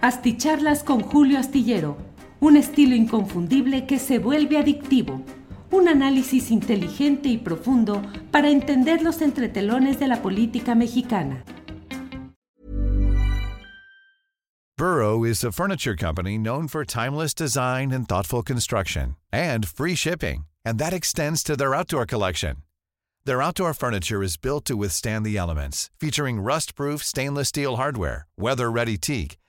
Asticharlas con Julio Astillero, un estilo inconfundible que se vuelve adictivo. Un análisis inteligente y profundo para entender los entretelones de la política mexicana. Burrow is a furniture company known for timeless design and thoughtful construction and free shipping, and that extends to their outdoor collection. Their outdoor furniture is built to withstand the elements, featuring rust-proof stainless steel hardware, weather-ready teak,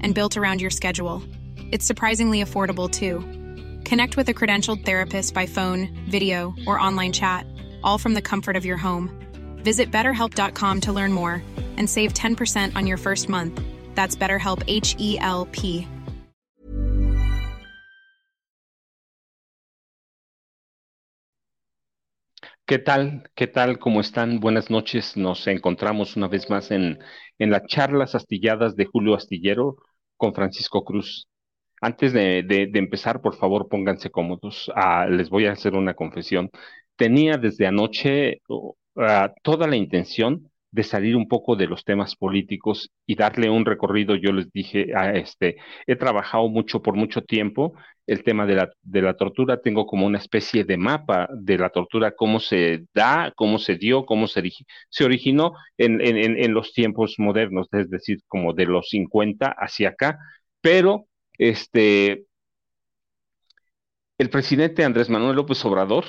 and built around your schedule. It's surprisingly affordable too. Connect with a credentialed therapist by phone, video, or online chat, all from the comfort of your home. Visit betterhelp.com to learn more and save 10% on your first month. That's BetterHelp H E L P. ¿Qué tal? ¿Qué tal? ¿Cómo están? Buenas noches. Nos encontramos una vez más en, en las charlas astilladas de Julio Astillero con Francisco Cruz. Antes de, empezar, por favor, pónganse cómodos. Ah, les voy a hacer una confesión. Tenía desde anoche ah, toda la intención de salir un poco de los temas políticos y darle un recorrido. Yo les dije, a este, he trabajado mucho por mucho tiempo el tema de la, de la tortura. Tengo como una especie de mapa de la tortura, cómo se da, cómo se dio, cómo se, se originó en, en, en en los tiempos modernos, es decir, como de los 50 hacia acá. Pero este, el presidente Andrés Manuel López Obrador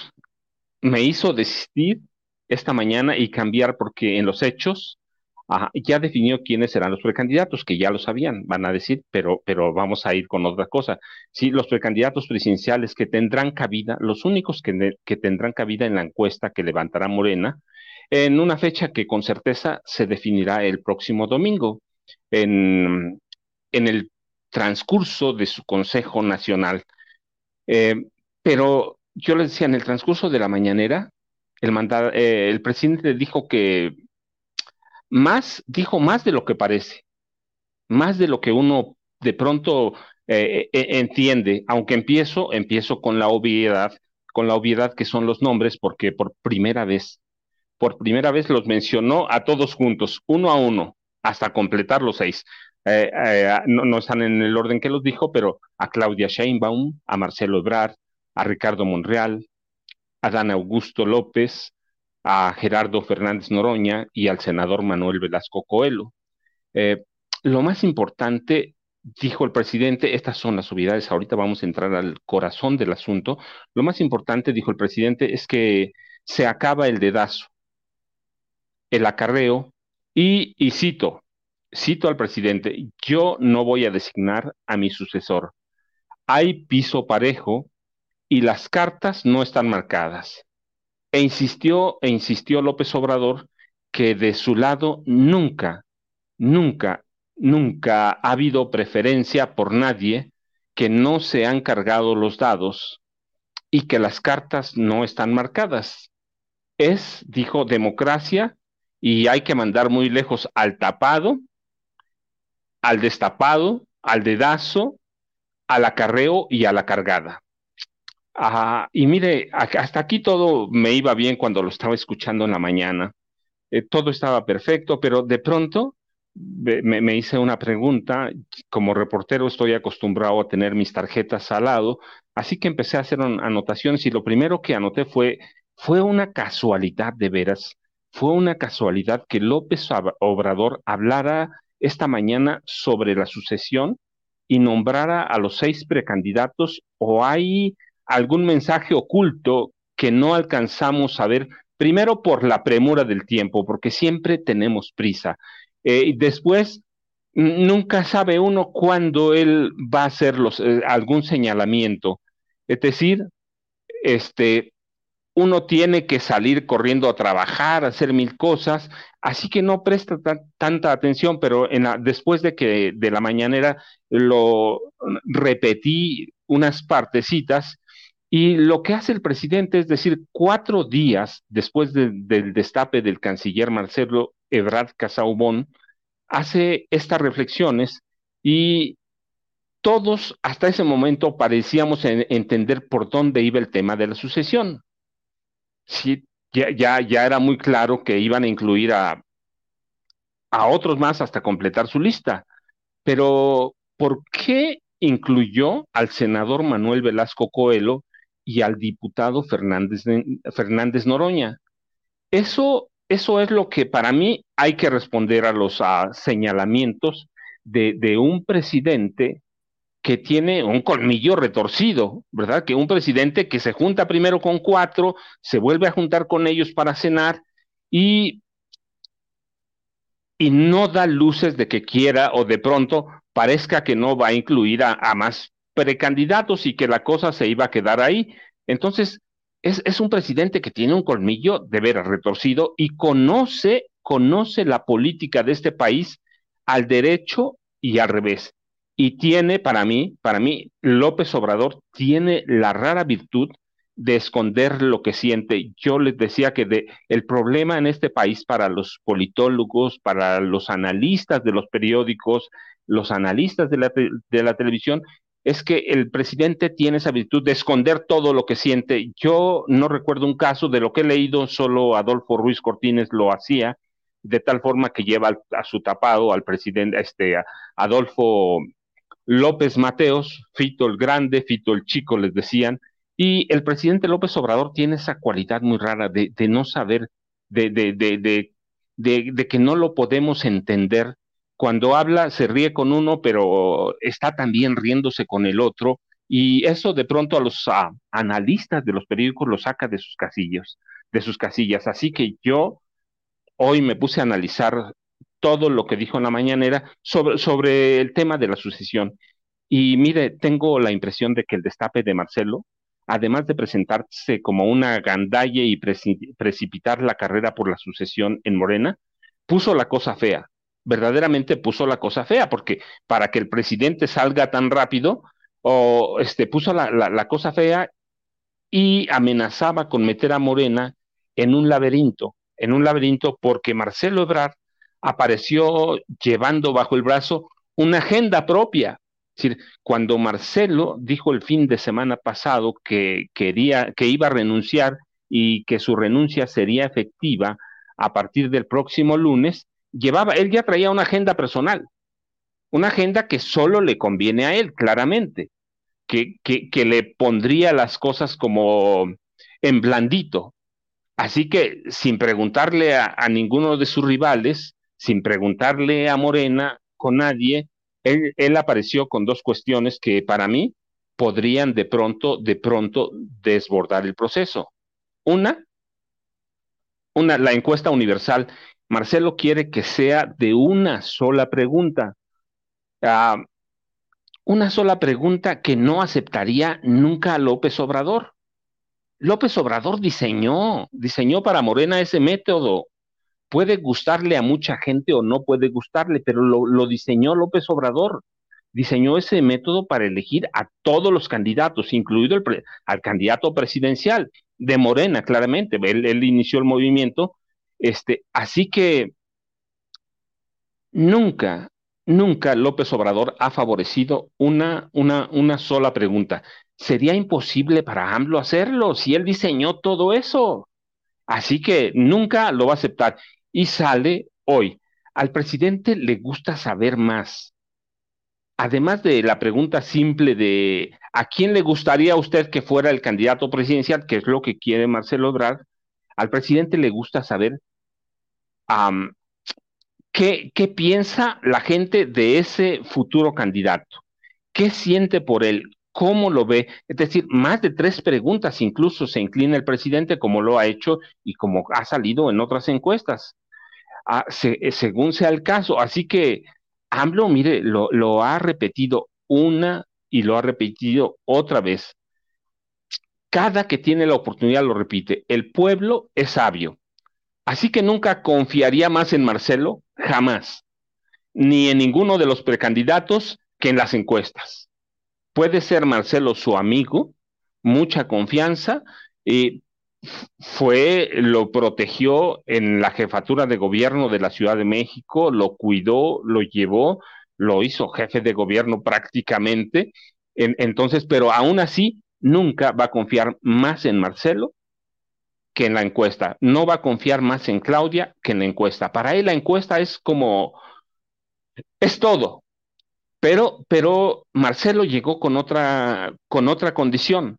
me hizo desistir esta mañana y cambiar porque en los hechos ajá, ya definió quiénes serán los precandidatos, que ya lo sabían, van a decir, pero, pero vamos a ir con otra cosa. Sí, los precandidatos presidenciales que tendrán cabida, los únicos que, que tendrán cabida en la encuesta que levantará Morena, en una fecha que con certeza se definirá el próximo domingo, en, en el transcurso de su Consejo Nacional. Eh, pero yo les decía, en el transcurso de la mañanera, el, manda- eh, el presidente dijo que más, dijo más de lo que parece, más de lo que uno de pronto eh, eh, entiende, aunque empiezo, empiezo con la obviedad, con la obviedad que son los nombres, porque por primera vez, por primera vez los mencionó a todos juntos, uno a uno, hasta completar los seis. Eh, eh, no, no están en el orden que los dijo, pero a Claudia Sheinbaum, a Marcelo Ebrard, a Ricardo Monreal, a Dan Augusto López, a Gerardo Fernández Noroña y al senador Manuel Velasco Coelho. Eh, lo más importante, dijo el presidente, estas son las obviedades, ahorita vamos a entrar al corazón del asunto. Lo más importante, dijo el presidente, es que se acaba el dedazo, el acarreo y, y cito, cito al presidente, yo no voy a designar a mi sucesor. Hay piso parejo y las cartas no están marcadas. E insistió, e insistió López Obrador que de su lado nunca, nunca, nunca ha habido preferencia por nadie, que no se han cargado los dados y que las cartas no están marcadas. Es, dijo, democracia y hay que mandar muy lejos al tapado, al destapado, al dedazo, al acarreo y a la cargada. Ah, y mire, hasta aquí todo me iba bien cuando lo estaba escuchando en la mañana. Eh, todo estaba perfecto, pero de pronto me, me- hice una pregunta. Como reportero estoy acostumbrado a tener mis tarjetas al lado, así que empecé a hacer an- anotaciones y lo primero que anoté fue, fue una casualidad de veras, fue una casualidad que López Ob- Obrador hablara esta mañana sobre la sucesión y nombrara a los seis precandidatos o hay algún mensaje oculto que no alcanzamos a ver, primero por la premura del tiempo, porque siempre tenemos prisa. Eh, y después, nunca sabe uno cuándo él va a hacer los, eh, algún señalamiento. Es decir, este, uno tiene que salir corriendo a trabajar, a hacer mil cosas, así que no presta tanta atención, pero en después de que de la mañanera lo repetí unas partecitas y lo que hace el presidente es decir, cuatro días después del destape del canciller Marcelo Ebrard Casaubon, hace estas reflexiones y todos hasta ese momento parecíamos entender por dónde iba el tema de la sucesión. Sí, ya, ya, ya era muy claro que iban a incluir a, a otros más hasta completar su lista. Pero, ¿por qué incluyó al senador Manuel Velasco Coelho y al diputado Fernández, Fernández Noroña? Eso, eso es lo que para mí hay que responder a los señalamientos de, de un presidente que tiene un colmillo retorcido, ¿verdad? Que un presidente que se junta primero con cuatro, se vuelve a juntar con ellos para cenar y, y no da luces de que quiera o de pronto parezca que no va a incluir a, más precandidatos y que la cosa se iba a quedar ahí. Entonces, es, es un presidente que tiene un colmillo de veras retorcido y conoce, conoce la política de este país al derecho y al revés y tiene para mí, para mí, López Obrador tiene la rara virtud de esconder lo que siente. Yo les decía que de, el problema en este país para los politólogos, para los analistas de los periódicos, los analistas de la, de la televisión, es que el presidente tiene esa virtud de esconder todo lo que siente. Yo no recuerdo un caso de lo que he leído, solo Adolfo Ruiz Cortines lo hacía, de tal forma que lleva a su tapado al presidente, este, Adolfo López Mateos, Fito el Grande, Fito el Chico, les decían, y el presidente López Obrador tiene esa cualidad muy rara de, no saber, de, de, de, de, que no lo podemos entender. Cuando habla se ríe con uno, pero está también riéndose con el otro, y eso de pronto a los analistas de los periódicos lo saca de sus casillos, de sus casillas. Así que yo hoy me puse a analizar todo lo que dijo en la mañanera sobre, sobre el tema de la sucesión. Y mire, tengo la impresión de que el destape de Marcelo, además de presentarse como una gandalle y precipitar la carrera por la sucesión en Morena, puso la cosa fea, verdaderamente puso la cosa fea, porque para que el presidente salga tan rápido, o este, puso la, cosa fea y amenazaba con meter a Morena en un laberinto, en un laberinto porque Marcelo Ebrard apareció llevando bajo el brazo una agenda propia. Es decir, cuando Marcelo dijo el fin de semana pasado que quería, que iba a renunciar y que su renuncia sería efectiva a partir del próximo lunes, llevaba, él ya traía una agenda personal, una agenda que solo le conviene a él, claramente, que, que, le pondría las cosas como en blandito. Así que sin preguntarle a ninguno de sus rivales, sin preguntarle a Morena con nadie, él, apareció con dos cuestiones que para mí podrían de pronto, de pronto desbordar el proceso. Una, una, la encuesta universal. Marcelo quiere que sea de una sola pregunta. Ah, una sola pregunta que no aceptaría nunca a López Obrador. López Obrador diseñó, diseñó para Morena ese método puede gustarle a mucha gente o no puede gustarle, pero lo, diseñó López Obrador. Diseñó ese método para elegir a todos los candidatos, incluido el al candidato presidencial de Morena, claramente. Él, inició el movimiento. Este, así que nunca, nunca López Obrador ha favorecido una, una, una sola pregunta. Sería imposible para AMLO hacerlo si él diseñó todo eso. Así que nunca lo va a aceptar y sale hoy. Al presidente le gusta saber más. Además de la pregunta simple de ¿a quién le gustaría a usted que fuera el candidato presidencial? que es lo que quiere Marcelo Ebrard, al presidente le gusta saber qué, piensa la gente de ese futuro candidato, qué siente por él, cómo lo ve. Es decir, más de tres preguntas incluso se inclina el presidente como lo ha hecho y como ha salido en otras encuestas. Ah, eh, según sea el caso. Así que AMLO, mire, lo ha repetido una y lo ha repetido otra vez. cada que tiene la oportunidad lo repite, el pueblo es sabio. Así que nunca confiaría más en Marcelo, jamás, ni en ninguno de los precandidatos que en las encuestas. Puede ser Marcelo su amigo, mucha confianza, y fue, lo protegió en la jefatura de gobierno de la Ciudad de México, lo cuidó, lo llevó, lo hizo jefe de gobierno prácticamente. entonces, pero aún así, nunca va a confiar más en Marcelo que en la encuesta. No va a confiar más en Claudia que en la encuesta. Para él la encuesta es como, es todo. Pero, pero Marcelo llegó con otra, con otra condición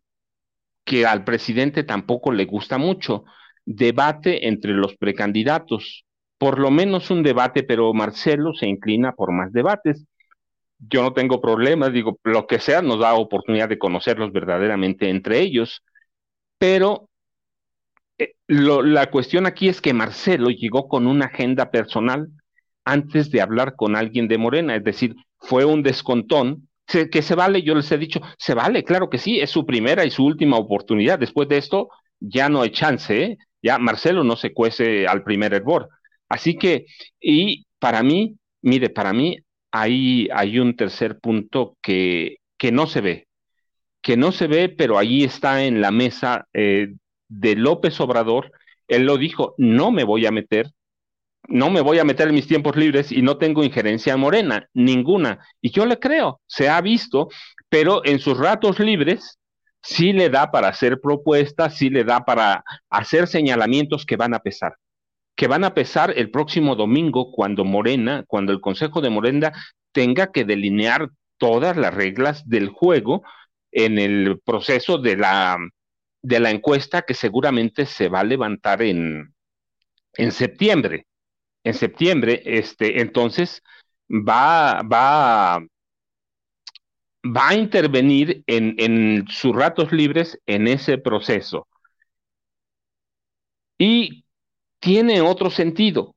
que al presidente tampoco le gusta mucho. Debate entre los precandidatos. Por lo menos un debate, pero Marcelo se inclina por más debates yo no tengo problemas, digo, lo que sea nos da oportunidad de conocerlos verdaderamente entre ellos, pero eh, la cuestión aquí es que Marcelo llegó con una agenda personal antes de hablar con alguien de Morena, es decir, fue un descontón, que se vale, yo les he dicho, se vale, claro que sí, es su primera y su última oportunidad, después de esto ya no hay chance, ¿eh? ya Marcelo no se cuece al primer hervor. Así que, y para mí, mire, para mí hay, hay un tercer punto que, que no se ve, que no se ve, pero ahí está en la mesa eh, de López Obrador. Él lo dijo, no me voy a meter, no me voy a meter en mis tiempos libres y no tengo injerencia morena, ninguna. Y yo le creo, se ha visto, pero en sus ratos libres sí le da para hacer propuestas, sí le da para hacer señalamientos que van a pesar que van a pesar el próximo domingo cuando Morena, cuando el Consejo de Morena tenga que delinear todas las reglas del juego en el proceso de la, de la encuesta que seguramente se va a levantar en, en septiembre. En septiembre, este, entonces va, va, va a intervenir en, en sus ratos libres en ese proceso. Y tiene otro sentido,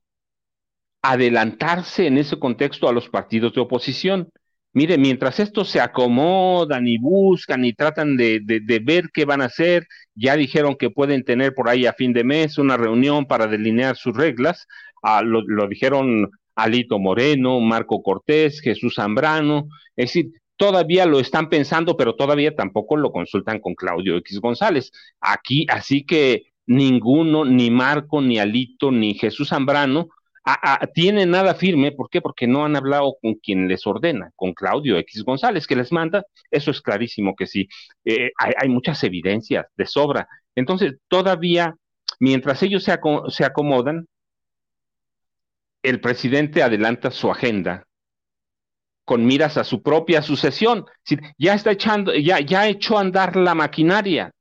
adelantarse en ese contexto a los partidos de oposición. Mire, mientras estos se acomodan y buscan y tratan de, ver qué van a hacer, ya dijeron que pueden tener por ahí a fin de mes una reunión para delinear sus reglas, ah, lo, lo, dijeron Alito Moreno, Marco Cortés, Jesús Zambrano, es decir, todavía lo están pensando, pero todavía tampoco lo consultan con Claudio X González. Aquí, así que ninguno, ni Marco, ni Alito, ni Jesús Zambrano, tiene nada firme. ¿Por qué? Porque no han hablado con quien les ordena, con Claudio X González, que les manda. Eso es clarísimo que sí. Eh, hay, muchas evidencias de sobra. Entonces, todavía, mientras ellos se, acomodan, el presidente adelanta su agenda con miras a su propia sucesión. Ya está echando, ya, ya ha hecho andar la maquinaria.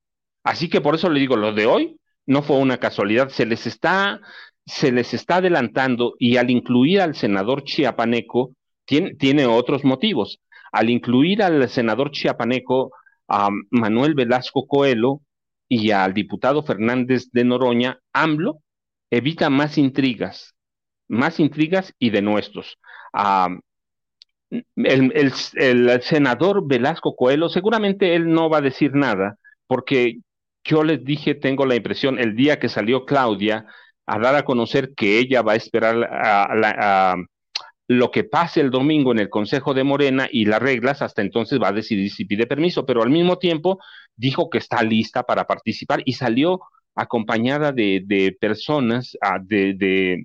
Así que por eso le digo, lo de hoy no fue una casualidad, se les está, se les está adelantando y al incluir al senador chiapaneco, tiene, tiene otros motivos. Al incluir al senador chiapaneco, a Manuel Velasco Coelho y al diputado Fernández de Noroña, AMLO evita más intrigas, más intrigas y denuestos. el, el, senador Velasco Coelho, seguramente él no va a decir nada, porque yo les dije, tengo la impresión, el día que salió Claudia a dar a conocer que ella va a esperar a, lo que pase el domingo en el Consejo de Morena y las reglas, hasta entonces va a decidir si pide permiso, pero al mismo tiempo dijo que está lista para participar y salió acompañada de, personas ah, de,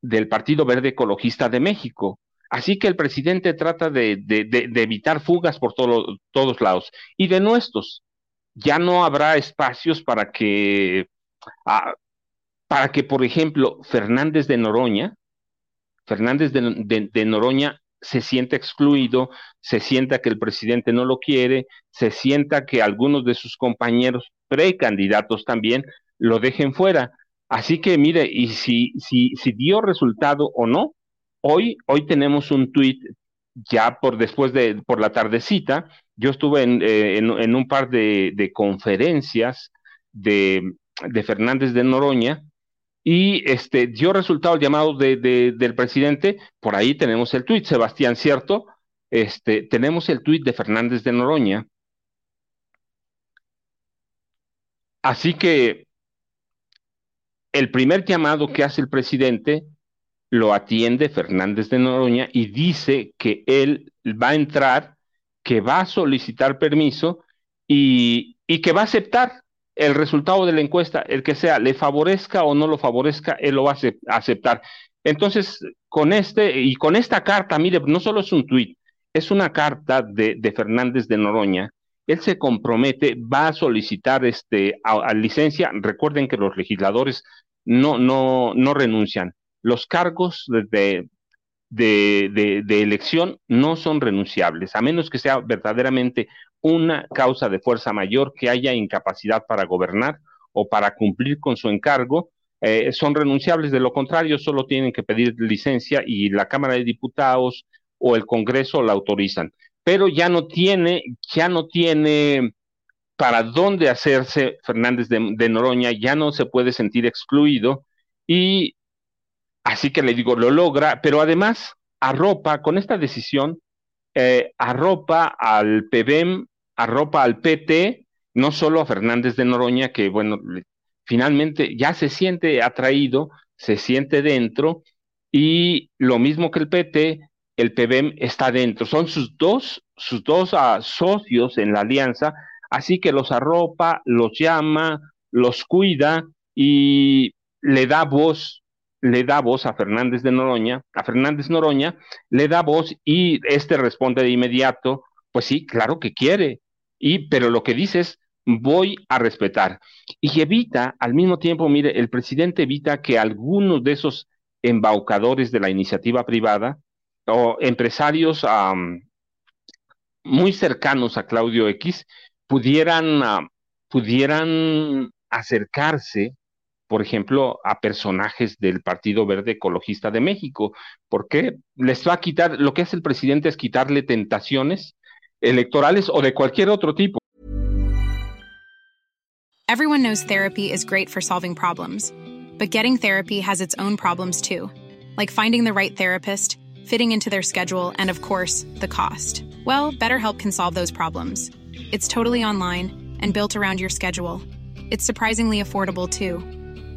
del Partido Verde Ecologista de México. Así que el presidente trata de, evitar fugas por todos lados y de nuestros ya no habrá espacios para que, ah, para que, por ejemplo, Fernández de Noroña, Fernández de, Noroña se sienta excluido, se sienta que el presidente no lo quiere, se sienta que algunos de sus compañeros precandidatos también lo dejen fuera. Así que mire, y si, si, si dio resultado o no, hoy, hoy tenemos un tuit ya por después de, por la tardecita, yo estuve en, eh, en, un par de, conferencias de, de, Fernández de Noroña y este, dio resultado el llamado de, del presidente. Por ahí tenemos el tuit, Sebastián, ¿cierto? Este, tenemos el tuit de Fernández de Noroña. Así que el primer llamado que hace el presidente lo atiende Fernández de Noroña y dice que él va a entrar, que va a solicitar permiso y, y que va a aceptar el resultado de la encuesta, el que sea, le favorezca o no lo favorezca, él lo va a aceptar. Entonces, con este y con esta carta, mire, no solo es un tuit, es una carta de, de, Fernández de Noroña. Él se compromete, va a solicitar este, a, licencia. Recuerden que los legisladores no, no, no renuncian. Los cargos de, de, de, elección no son renunciables, a menos que sea verdaderamente una causa de fuerza mayor que haya incapacidad para gobernar o para cumplir con su encargo, eh, son renunciables. De lo contrario, solo tienen que pedir licencia y la Cámara de Diputados o el Congreso la autorizan. Pero ya no tiene, ya no tiene para dónde hacerse Fernández de, Noroña, ya no se puede sentir excluido y así que le digo, lo logra, pero además arropa con esta decisión eh, arropa al PBM, arropa al PT, no solo a Fernández de Noroña, que bueno, finalmente ya se siente atraído, se siente dentro, y lo mismo que el PT, el PBM está dentro. Son sus dos, sus dos ah, socios en la alianza, así que los arropa, los llama, los cuida y le da voz le da voz a Fernández de Noroña, a Fernández Noroña, le da voz y este responde de inmediato, pues sí, claro que quiere, y pero lo que dice es voy a respetar. Y evita, al mismo tiempo, mire, el presidente evita que algunos de esos embaucadores de la iniciativa privada o empresarios muy cercanos a Claudio X pudieran, pudieran acercarse por ejemplo, a personajes del Partido Verde Ecologista de México, porque les va a quitar, lo que hace el presidente es quitarle tentaciones electorales o de cualquier otro tipo. Everyone knows therapy is great for solving problems, but getting therapy has its own problems too, like finding the right therapist, fitting into their schedule, and of course, the cost. Well, BetterHelp can solve those problems. It's totally online and built around your schedule. It's surprisingly affordable too.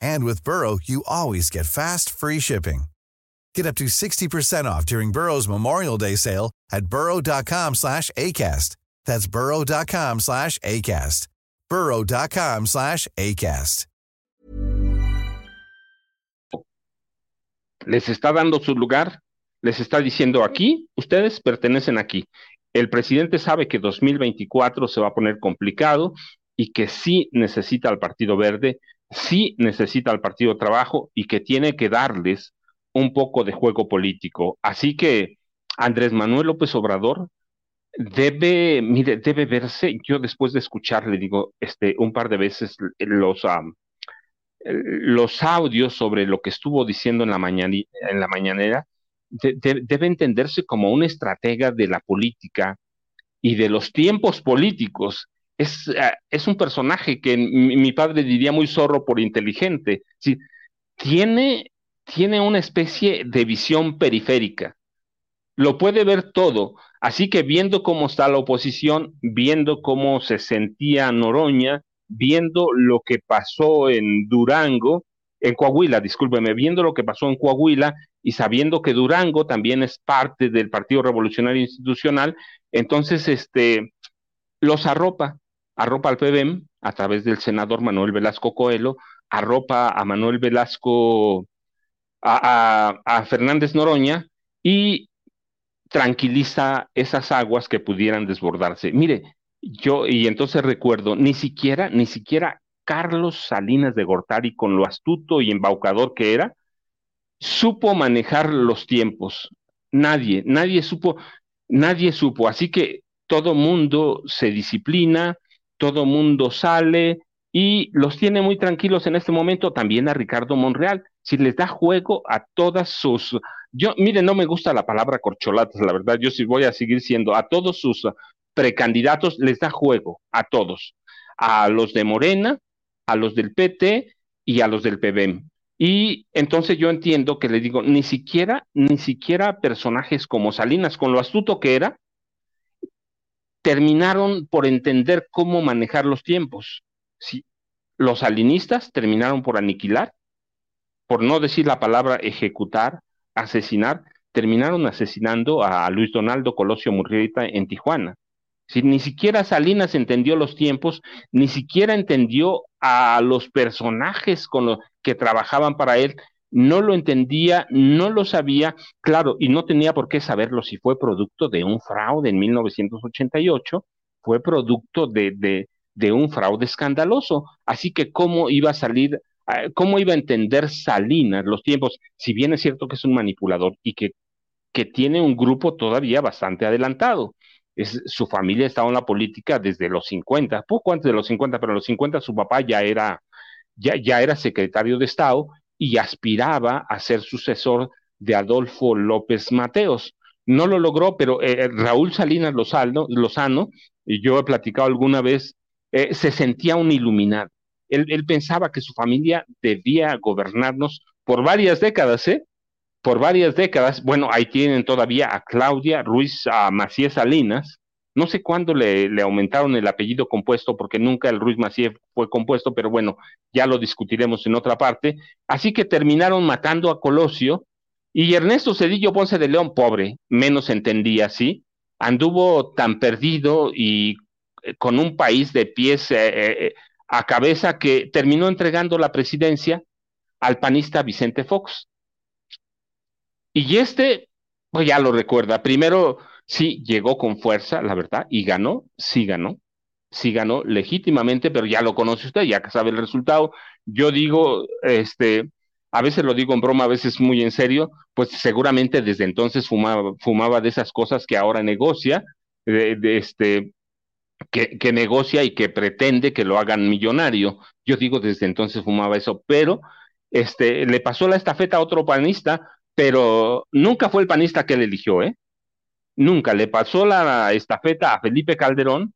And with Burrow, you always get fast, free shipping. Get up to 60% off during Burrow's Memorial Day sale at burrow.com slash ACAST. That's burrow.com slash ACAST. burrow.com slash ACAST. Les está dando su lugar, les está diciendo aquí, ustedes pertenecen aquí. El presidente sabe que 2024 se va a poner complicado y que sí necesita al Partido Verde sí necesita el Partido Trabajo y que tiene que darles un poco de juego político. Así que Andrés Manuel López Obrador debe, mire, debe verse, yo después de escucharle, digo, este, un par de veces los, los audios sobre lo que estuvo diciendo en la, en la mañanera, debe entenderse como un estratega de la política y de los tiempos políticos es, eh, es un personaje que mi, padre diría muy zorro por inteligente. ¿sí? Tiene, tiene una especie de visión periférica. Lo puede ver todo. Así que viendo cómo está la oposición, viendo cómo se sentía Noroña, viendo lo que pasó en Durango, en Coahuila, discúlpeme, viendo lo que pasó en Coahuila y sabiendo que Durango también es parte del Partido Revolucionario Institucional, entonces este los arropa, arropa al PBM a través del senador Manuel Velasco Coelho, arropa a Manuel Velasco, a, Fernández Noroña y tranquiliza esas aguas que pudieran desbordarse. Mire, yo, y entonces recuerdo, ni siquiera, ni siquiera Carlos Salinas de Gortari, con lo astuto y embaucador que era, supo manejar los tiempos. Nadie, nadie supo, nadie supo. Así que todo mundo se disciplina, todo mundo sale, y los tiene muy tranquilos en este momento también a Ricardo Monreal. Si les da juego a todas sus, yo, mire, no me gusta la palabra corcholatas, la verdad, yo sí voy a seguir siendo, a todos sus precandidatos les da juego, a todos, a los de Morena, a los del PT y a los del PBM. Y entonces yo entiendo que le digo, ni siquiera, ni siquiera personajes como Salinas, con lo astuto que era, terminaron por entender cómo manejar los tiempos. Sí, los salinistas terminaron por aniquilar, por no decir la palabra ejecutar, asesinar, terminaron asesinando a Luis Donaldo Colosio Murrieta en Tijuana. Si ni siquiera Salinas entendió los tiempos, ni siquiera entendió a los personajes con los que trabajaban para él, no lo entendía, no lo sabía, claro, y no tenía por qué saberlo si fue producto de un fraude en 1988, fue producto de, de, un fraude escandaloso. Así que, ¿cómo iba a salir, ah, cómo iba a entender Salinas los tiempos? Si bien es cierto que es un manipulador y que, que tiene un grupo todavía bastante adelantado. Es, su familia estaba en la política desde los 50, poco antes de los 50, pero en los 50 su papá ya era, ya, ya era secretario de Estado y aspiraba a ser sucesor de Adolfo López Mateos. No lo logró, pero eh, Raúl Salinas Lozano, Lozano, y yo he platicado alguna vez, eh, se sentía un iluminado. Él, él, pensaba que su familia debía gobernarnos por varias décadas, ¿eh? Por varias décadas. Bueno, ahí tienen todavía a Claudia Ruiz a Macías Salinas, no sé cuándo le, aumentaron el apellido compuesto, porque nunca el Ruiz Macié fue compuesto, pero bueno, ya lo discutiremos en otra parte. Así que terminaron matando a Colosio y Ernesto Cedillo Ponce de León, pobre, menos entendía, ¿sí? Anduvo tan perdido y eh, con un país de pies eh, eh, a cabeza que terminó entregando la presidencia al panista Vicente Fox. Y este, pues ya lo recuerda, primero Sí, llegó con fuerza, la verdad, y ganó, sí ganó, sí ganó legítimamente, pero ya lo conoce usted, ya sabe el resultado. Yo digo, este, a veces lo digo en broma, a veces muy en serio, pues seguramente desde entonces fumaba, fumaba de esas cosas que ahora negocia, este, que, que, negocia y que pretende que lo hagan millonario. Yo digo, desde entonces fumaba eso, pero este, le pasó la estafeta a otro panista, pero nunca fue el panista que él eligió, ¿eh? Nunca le pasó la estafeta a Felipe Calderón,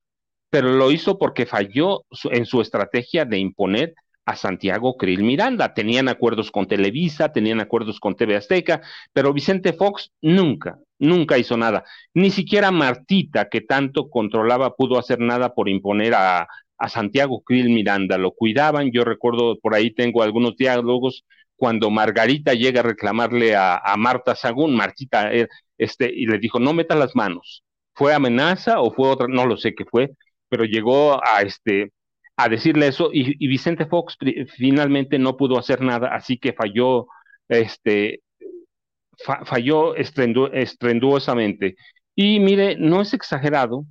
pero lo hizo porque falló en su estrategia de imponer a Santiago Krill Miranda. Tenían acuerdos con Televisa, tenían acuerdos con TV Azteca, pero Vicente Fox nunca, nunca hizo nada. Ni siquiera Martita, que tanto controlaba, pudo hacer nada por imponer a, a Santiago Krill Miranda. Lo cuidaban, yo recuerdo, por ahí tengo algunos diálogos, cuando Margarita llega a reclamarle a, a Marta Sagún, Martita eh, este, y le dijo, no meta las manos. ¿Fue amenaza o fue otra? No lo sé qué fue, pero llegó a, este, a decirle eso y, Vicente Fox finalmente no pudo hacer nada, así que falló, este, falló estrenduosamente. Y mire, no es exagerado,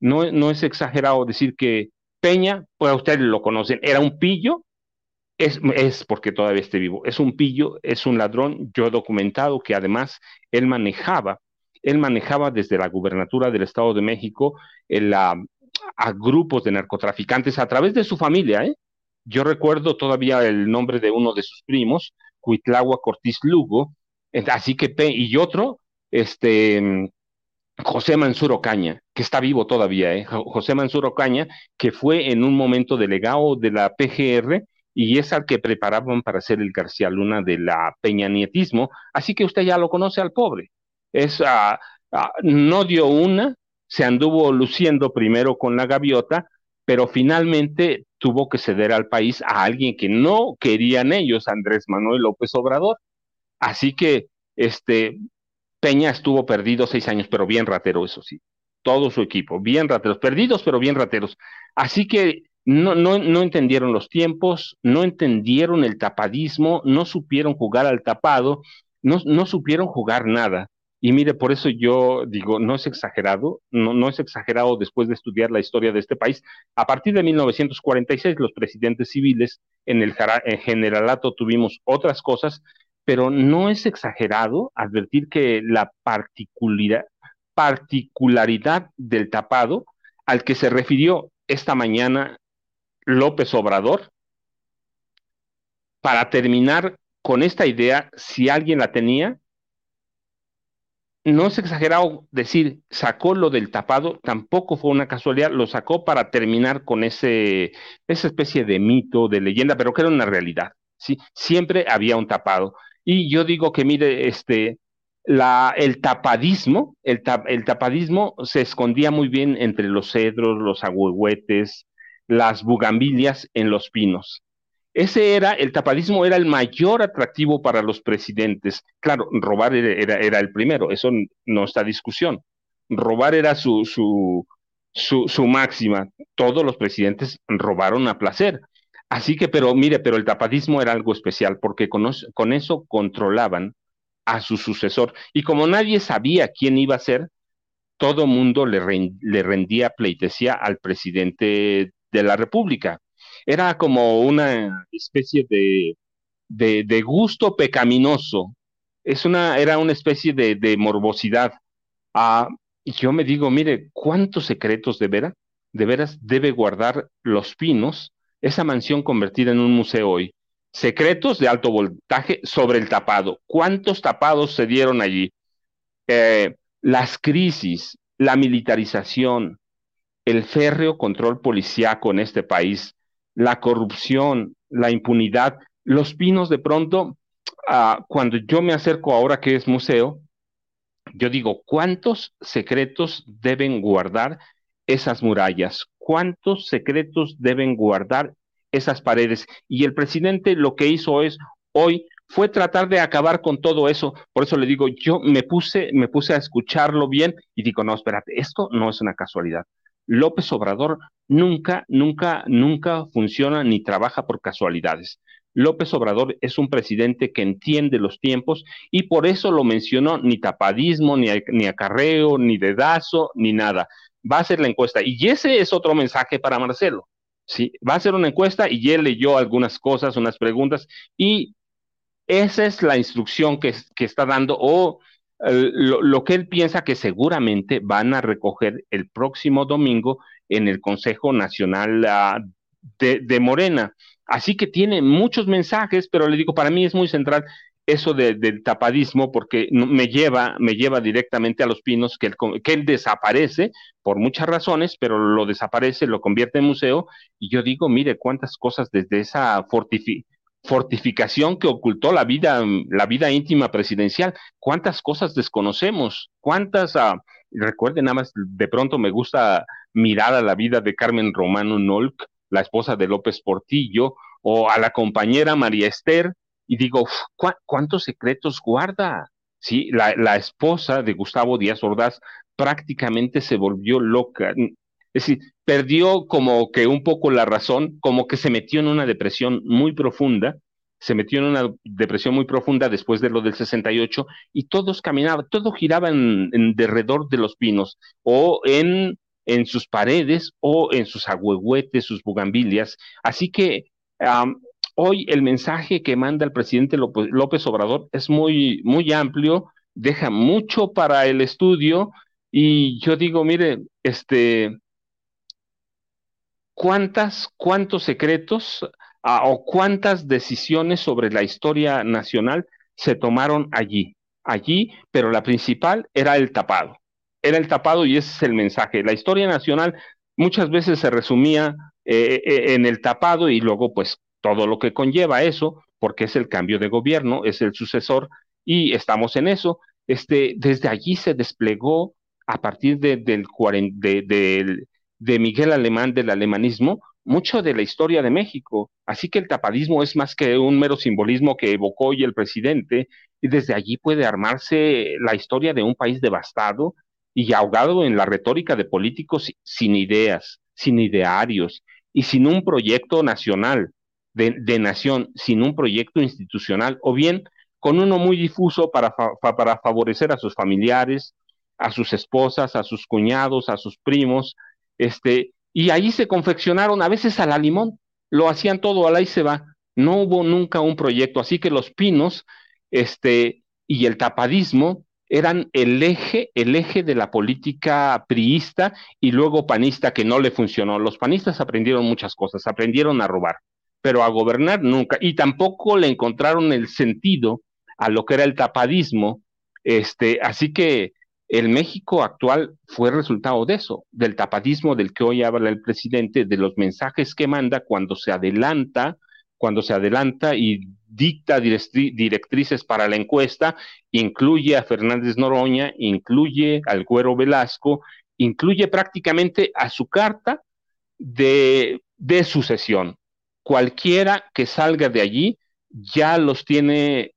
no, no es exagerado decir que Peña, pues ustedes lo conocen, era un pillo, es, es, porque todavía esté vivo, es un pillo, es un ladrón, yo he documentado que además él manejaba, él manejaba desde la gubernatura del Estado de México la, a grupos de narcotraficantes a través de su familia, ¿eh? Yo recuerdo todavía el nombre de uno de sus primos, Cuitlagua Cortiz Lugo, así que, y otro, este, José Mansur Ocaña, que está vivo todavía, ¿eh? José Mansur Ocaña, que fue en un momento delegado de la PGR y es al que preparaban para ser el García Luna de la peñanietismo, así que usted ya lo conoce al pobre. Es, uh, no dio una, se anduvo luciendo primero con la gaviota, pero finalmente tuvo que ceder al país a alguien que no querían ellos, Andrés Manuel López Obrador. Así que este Peña estuvo perdido seis años, pero bien ratero, eso sí. Todo su equipo, bien rateros, perdidos, pero bien rateros. Así que no, no, no entendieron los tiempos, no entendieron el tapadismo, no supieron jugar al tapado, no, supieron jugar nada. Y mire, por eso yo digo, no es exagerado, no, es exagerado después de estudiar la historia de este país. A partir de 1946, los presidentes civiles en el en generalato tuvimos otras cosas, pero no es exagerado advertir que la particularidad del tapado al que se refirió esta mañana López Obrador para terminar con esta idea, si alguien la tenía, no es exagerado decir, sacó lo del tapado, tampoco fue una casualidad, lo sacó para terminar con ese, esa especie de mito, de leyenda, pero que era una realidad. ¿sí? Siempre había un tapado. Y yo digo que, mire, este, la, el tapadismo, el, el tapadismo se escondía muy bien entre los cedros, los agüehuetes, las bugambilias en los pinos. Ese era, el tapadismo era el mayor atractivo para los presidentes. Claro, robar era, era, el primero, eso no está discusión. Robar era su, su, su, máxima. Todos los presidentes robaron a placer. Así que, pero mire, pero el tapadismo era algo especial porque con, con eso controlaban a su sucesor. Y como nadie sabía quién iba a ser, todo mundo le, le rendía pleitesía al presidente de la República era como una especie de, de, gusto pecaminoso, es una, era una especie de, morbosidad. Ah, y yo me digo, mire, ¿cuántos secretos de veras, de veras debe guardar Los Pinos, esa mansión convertida en un museo hoy? Secretos de alto voltaje sobre el tapado. ¿Cuántos tapados se dieron allí? Eh, las crisis, la militarización, el férreo control policíaco en este país, la corrupción, la impunidad. Los pinos de pronto, ah, cuando yo me acerco ahora que es museo, yo digo, ¿cuántos secretos deben guardar esas murallas? ¿Cuántos secretos deben guardar esas paredes? Y el presidente lo que hizo es hoy fue tratar de acabar con todo eso. Por eso le digo, yo me puse, me puse a escucharlo bien y digo, no, espérate, esto no es una casualidad. López Obrador nunca, nunca, nunca funciona ni trabaja por casualidades. López Obrador es un presidente que entiende los tiempos y por eso lo mencionó ni tapadismo, ni, acarreo, ni dedazo, ni nada. Va a hacer la encuesta. Y ese es otro mensaje para Marcelo. ¿sí? Va a hacer una encuesta y él leyó algunas cosas, unas preguntas y esa es la instrucción que, que está dando o lo, que él piensa que seguramente van a recoger el próximo domingo en el Consejo Nacional ah, de, Morena. Así que tiene muchos mensajes, pero le digo, para mí es muy central eso del tapadismo, porque me lleva, me lleva directamente a los pinos, que que él desaparece por muchas razones, pero lo desaparece, lo convierte en museo, y yo digo, mire cuántas cosas desde esa fortificación fortificación que ocultó la vida, la vida íntima presidencial. ¿Cuántas cosas desconocemos? ¿Cuántas, uh, recuerden nada más, de pronto me gusta mirar a la vida de Carmen Romano Nolk, la esposa de López Portillo, o a la compañera María Esther, y digo, ¿cuántos secretos guarda? Sí, la, la esposa de Gustavo Díaz Ordaz prácticamente se volvió loca. Es decir, perdió como que un poco la razón, como que se metió en una depresión muy profunda, se metió en una depresión muy profunda después de lo del 68 y todos caminaban, todo giraba en, derredor de los pinos o en, en sus paredes o en sus agüehuetes, sus bugambilias. Así que hoy el mensaje que manda el presidente López Obrador es muy, muy amplio, deja mucho para el estudio y yo digo, mire, este, cuántas, cuántos secretos ah, o cuántas decisiones sobre la historia nacional se tomaron allí, allí, pero la principal era el tapado. Era el tapado y ese es el mensaje. La historia nacional muchas veces se resumía eh, eh, en el tapado y luego pues todo lo que conlleva eso, porque es el cambio de gobierno, es el sucesor y estamos en eso. Este, desde allí se desplegó a partir de, del de Miguel Alemán del alemanismo mucho de la historia de México. Así que el tapadismo es más que un mero simbolismo que evocó hoy el presidente, y desde allí puede armarse la historia de un país devastado y ahogado en la retórica de políticos sin ideas, sin idearios y sin un proyecto nacional, de, nación, sin un proyecto institucional, o bien con uno muy difuso para, favorecer a sus familiares, a sus esposas, a sus cuñados, a sus primos, este, y ahí se confeccionaron a veces a la limón, lo hacían todo, al ahí se va. No hubo nunca un proyecto, así que los pinos, este, y el tapadismo eran el eje, el eje de la política priista y luego panista que no le funcionó. Los panistas aprendieron muchas cosas, aprendieron a robar, pero a gobernar nunca, y tampoco le encontraron el sentido a lo que era el tapadismo. Este, así que el México actual fue resultado de eso, del tapadismo del que hoy habla el presidente, de los mensajes que manda cuando se adelanta, cuando se adelanta y dicta directrices para la encuesta, incluye a Fernández Noroña, incluye al Güero Velasco, incluye prácticamente a su carta de, de sucesión. Cualquiera que salga de allí ya los tiene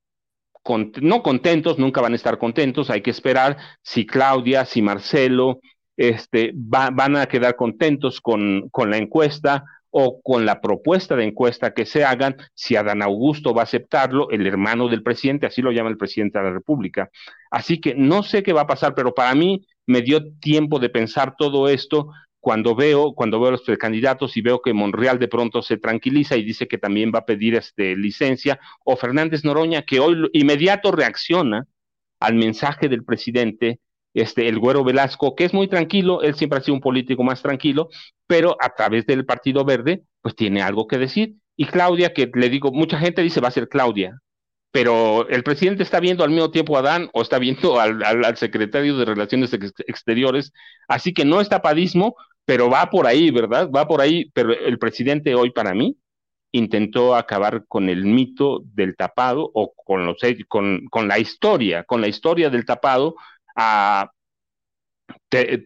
no contentos, nunca van a estar contentos, hay que esperar si Claudia, si Marcelo, este, van a quedar contentos con, con la encuesta, o con la propuesta de encuesta que se hagan, si Adán Augusto va a aceptarlo, el hermano del presidente, así lo llama el presidente de la República. Así que no sé qué va a pasar, pero para mí me dio tiempo de pensar todo esto cuando veo, cuando veo los precandidatos y veo que Monreal de pronto se tranquiliza y dice que también va a pedir este, licencia, o Fernández Noroña, que hoy inmediato reacciona al mensaje del presidente este, el Güero Velasco, que es muy tranquilo, él siempre ha sido un político más tranquilo, pero a través del Partido Verde, pues tiene algo que decir. Y Claudia, que le digo, mucha gente dice va a ser Claudia, pero el presidente está viendo al mismo tiempo a Dan o está viendo al, al, secretario de Relaciones Exteriores, así que no es tapadismo, pero va por ahí, ¿verdad? Va por ahí, pero el presidente hoy para mí intentó acabar con el mito del tapado o con, los, la historia, con la historia del tapado,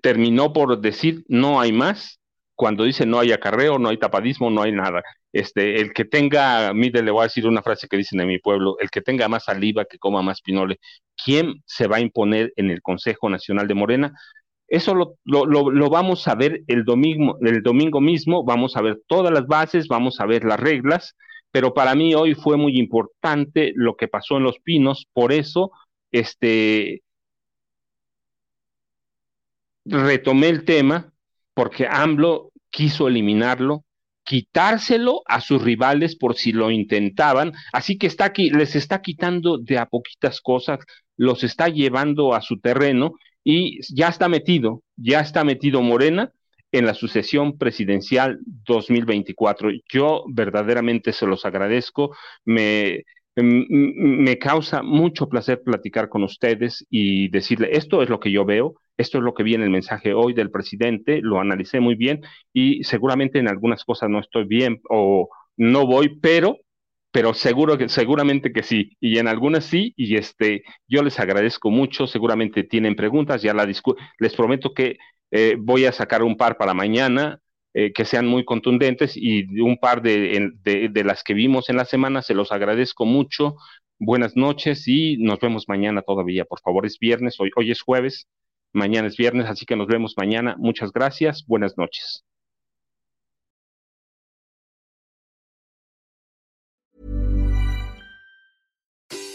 terminó por decir no hay más, cuando dice no hay acarreo, no hay tapadismo, no hay nada. Este, el que tenga, mire, le voy a decir una frase que dicen en mi pueblo, el que tenga más saliva, que coma más pinole. ¿Quién se va a imponer en el Consejo Nacional de Morena? Eso lo, lo, vamos a ver el domingo, el domingo mismo, vamos a ver todas las bases, vamos a ver las reglas, pero para mí hoy fue muy importante lo que pasó en Los Pinos, por eso, este, retomé el tema porque AMLO quiso eliminarlo, quitárselo a sus rivales por si lo intentaban, así que está aquí, les está quitando de a poquitas cosas, los está llevando a su terreno y ya está metido, ya está metido Morena en la sucesión presidencial 2024. Yo verdaderamente se los agradezco, me, me causa mucho placer platicar con ustedes y decirle, esto es lo que yo veo, esto es lo que viene el mensaje hoy del presidente, lo analicé muy bien y seguramente en algunas cosas no estoy bien o no voy, pero pero seguro que seguramente que sí y en algunas sí y este yo les agradezco mucho, seguramente tienen preguntas, ya la les prometo que eh, voy a sacar un par para mañana eh, que sean muy contundentes y un par de, de, de, las que vimos en la semana, se los agradezco mucho. Buenas noches y nos vemos mañana todavía. Por favor, es viernes, hoy, hoy es jueves. Mañana es viernes, así que nos vemos mañana. Muchas gracias. Buenas noches.